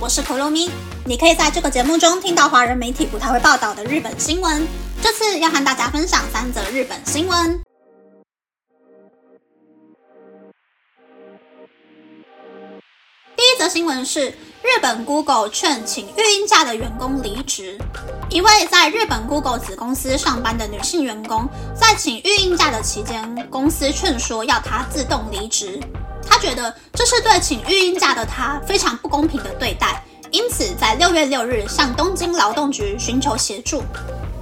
我是可露咪。你可以在这个节目中听到华人媒体不太会报道的日本新闻。这次要和大家分享三则日本新闻。第一则新闻是日本 Google 劝请育婴假的员工离职。一位在日本 Google 子公司上班的女性员工，在请育婴假的期间，公司劝说要她自动离职。他觉得这是对请育婴假的他非常不公平的对待，因此在六月六日向东京劳动局寻求协助。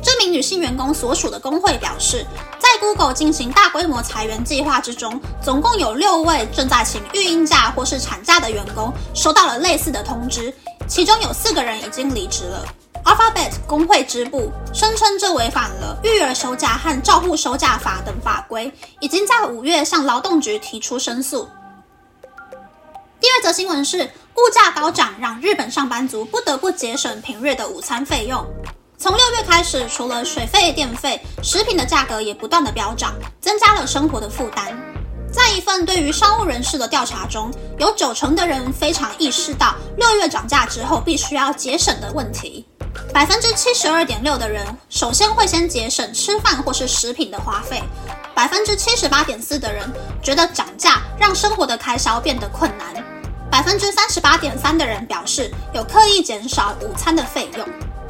这名女性员工所属的工会表示，在 Google 进行大规模裁员计划之中，总共有六位正在请育婴假或是产假的员工收到了类似的通知，其中有四个人已经离职了。Alphabet 工会支部声称这违反了育儿休假和照护休假法等法规，已经在五月向劳动局提出申诉。则新闻是，物价高涨让日本上班族不得不节省平日的午餐费用。从六月开始，除了水费、电费，食品的价格也不断的飙涨，增加了生活的负担。在一份对于商务人士的调查中，有九成的人非常意识到六月涨价之后必须要节省的问题。百分之七十二点六的人首先会先节省吃饭或是食品的花费。百分之七十八点四的人觉得涨价让生活的开销变得困难。百分之三十八点三的人表示有刻意减少午餐的费用。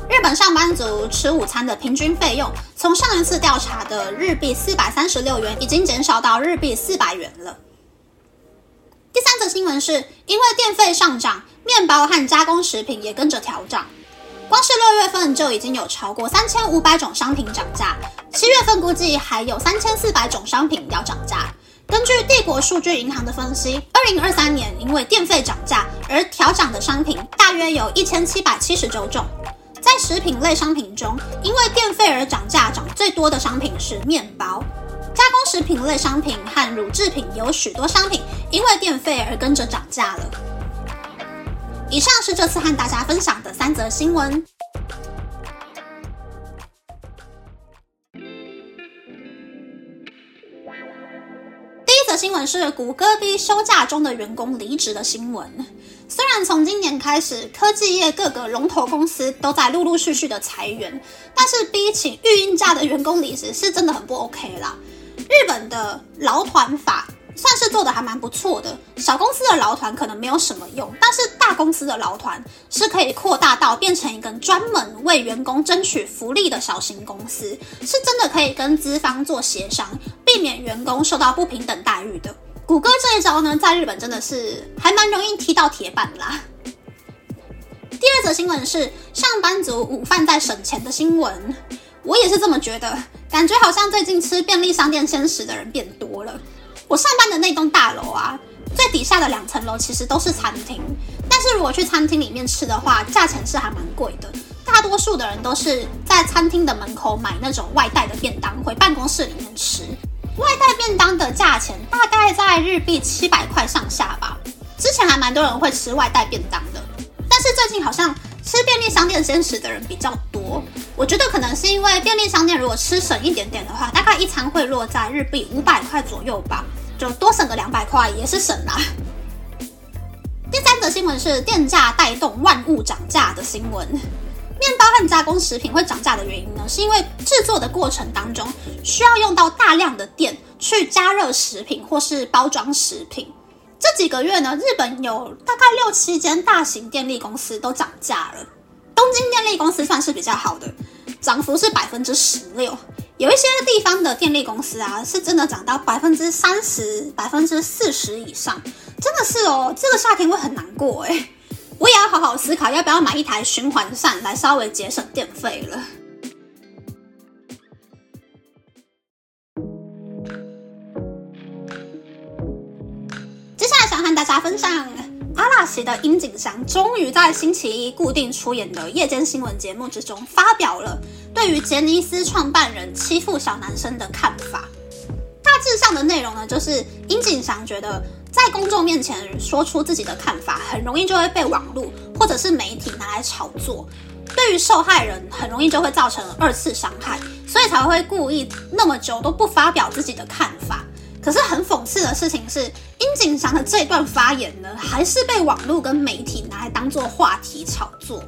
日本上班族吃午餐的平均费用，从上一次调查的日币四百三十六元，已经减少到日币四百元了。第三则新闻是，因为电费上涨，面包和加工食品也跟着调涨。光是六月份就已经有超过三千五百种商品涨价，七月份估计还有三千四百种商品要涨价。根据帝国数据银行的分析，二零二三年因为电费涨价而调涨的商品大约有一千七百七十九种。在食品类商品中，因为电费而涨价涨最多的商品是面包；加工食品类商品和乳制品有许多商品因为电费而跟着涨价了。以上是这次和大家分享的三则新闻。新闻是谷歌逼休假中的员工离职的新闻。虽然从今年开始，科技业各个龙头公司都在陆陆续续的裁员，但是逼请育婴假的员工离职是真的很不 OK 啦。日本的劳团法算是做的还蛮不错的，小公司的劳团可能没有什么用，但是大公司的劳团是可以扩大到变成一个专门为员工争取福利的小型公司，是真的可以跟资方做协商，避免员工受到不平等待遇的。谷歌这一招呢，在日本真的是还蛮容易踢到铁板啦。第二则新闻是上班族午饭在省钱的新闻，我也是这么觉得，感觉好像最近吃便利商店鲜食的人变多了。我上班的那栋大楼啊，最底下的两层楼其实都是餐厅，但是如果去餐厅里面吃的话，价钱是还蛮贵的。大多数的人都是在餐厅的门口买那种外带的便当，回办公室里面吃。外带便当的价钱大概在日币七百块上下吧。之前还蛮多人会吃外带便当的，但是最近好像吃便利商店鲜食的人比较多。我觉得可能是因为便利商店如果吃省一点点的话，大概一餐会落在日币五百块左右吧，就多省个两百块也是省啦。第三则新闻是电价带动万物涨价的新闻。面包和加工食品会涨价的原因呢，是因为制作的过程当中需要用到大量的电去加热食品或是包装食品。这几个月呢，日本有大概六七间大型电力公司都涨价了。东京电力公司算是比较好的，涨幅是百分之十六。有一些地方的电力公司啊，是真的涨到百分之三十、百分之四十以上，真的是哦，这个夏天会很难过哎。我也要好好思考，要不要买一台循环扇来稍微节省电费了。接下来想和大家分享，阿拉奇的樱井翔终于在星期一固定出演的夜间新闻节目之中，发表了对于杰尼斯创办人欺负小男生的看法。大致上的内容呢，就是樱井翔觉得。在公众面前说出自己的看法，很容易就会被网络或者是媒体拿来炒作，对于受害人很容易就会造成二次伤害，所以才会故意那么久都不发表自己的看法。可是很讽刺的事情是，殷景祥的这段发言呢，还是被网络跟媒体拿来当做话题炒作。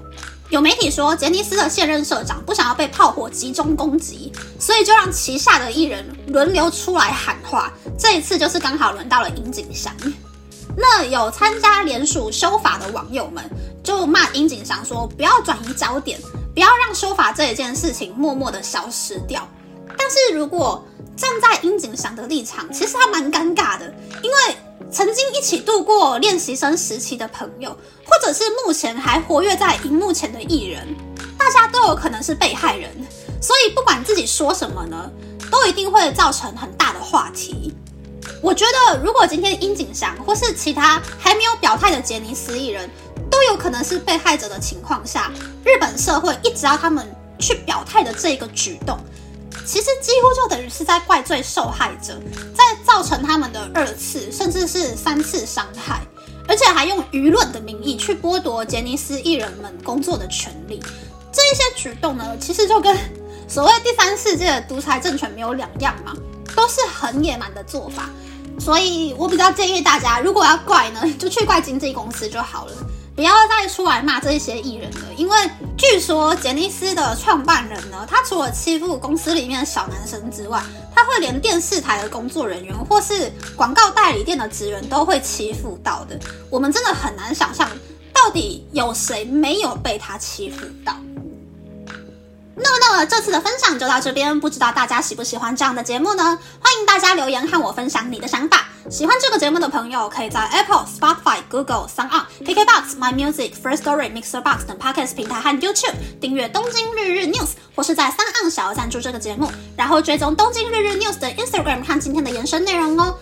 有媒体说，杰尼斯的现任社长不想要被炮火集中攻击，所以就让旗下的艺人轮流出来喊话。这一次就是刚好轮到了殷景祥。那有参加联署修法的网友们就骂殷景祥说：“不要转移焦点，不要让修法这一件事情默默的消失掉。”但是如果站在殷景祥的立场，其实他蛮尴尬的，因为曾经一起度过练习生时期的朋友，或者是目前还活跃在荧幕前的艺人，大家都有可能是被害人，所以不管自己说什么呢，都一定会造成很大的话题。我觉得，如果今天殷景祥或是其他还没有表态的杰尼斯艺人，都有可能是被害者的情况下，日本社会一直要他们去表态的这个举动。其实几乎就等于是在怪罪受害者，在造成他的二次甚至是三次伤害，而且还用舆论的名义去剥夺杰尼斯艺人们工作的权利。这一些举动呢，其实就跟所谓第三世界的独裁政权没有两样嘛，都是很野蛮的做法。所以我比较建议大家，如果要怪呢，就去怪经纪公司就好了。不要再出来骂这些艺人了，因为据说杰尼斯的创办人呢，他除了欺负公司里面的小男生之外，他会连电视台的工作人员或是广告代理店的职员都会欺负到的。我们真的很难想象，到底有谁没有被他欺负到。那么，那么这次的分享就到这边，不知道大家喜不喜欢这样的节目呢？欢迎大家留言和我分享你的想法。喜欢这个节目的朋友，可以在 Apple、Spotify、Google、s o u n KKBox、My Music、First Story、Mixer Box 等 Podcast 平台和 YouTube 订阅东京日日 News，或是在三岸小额赞助这个节目，然后追踪东京日日 News 的 Instagram 看今天的延伸内容哦。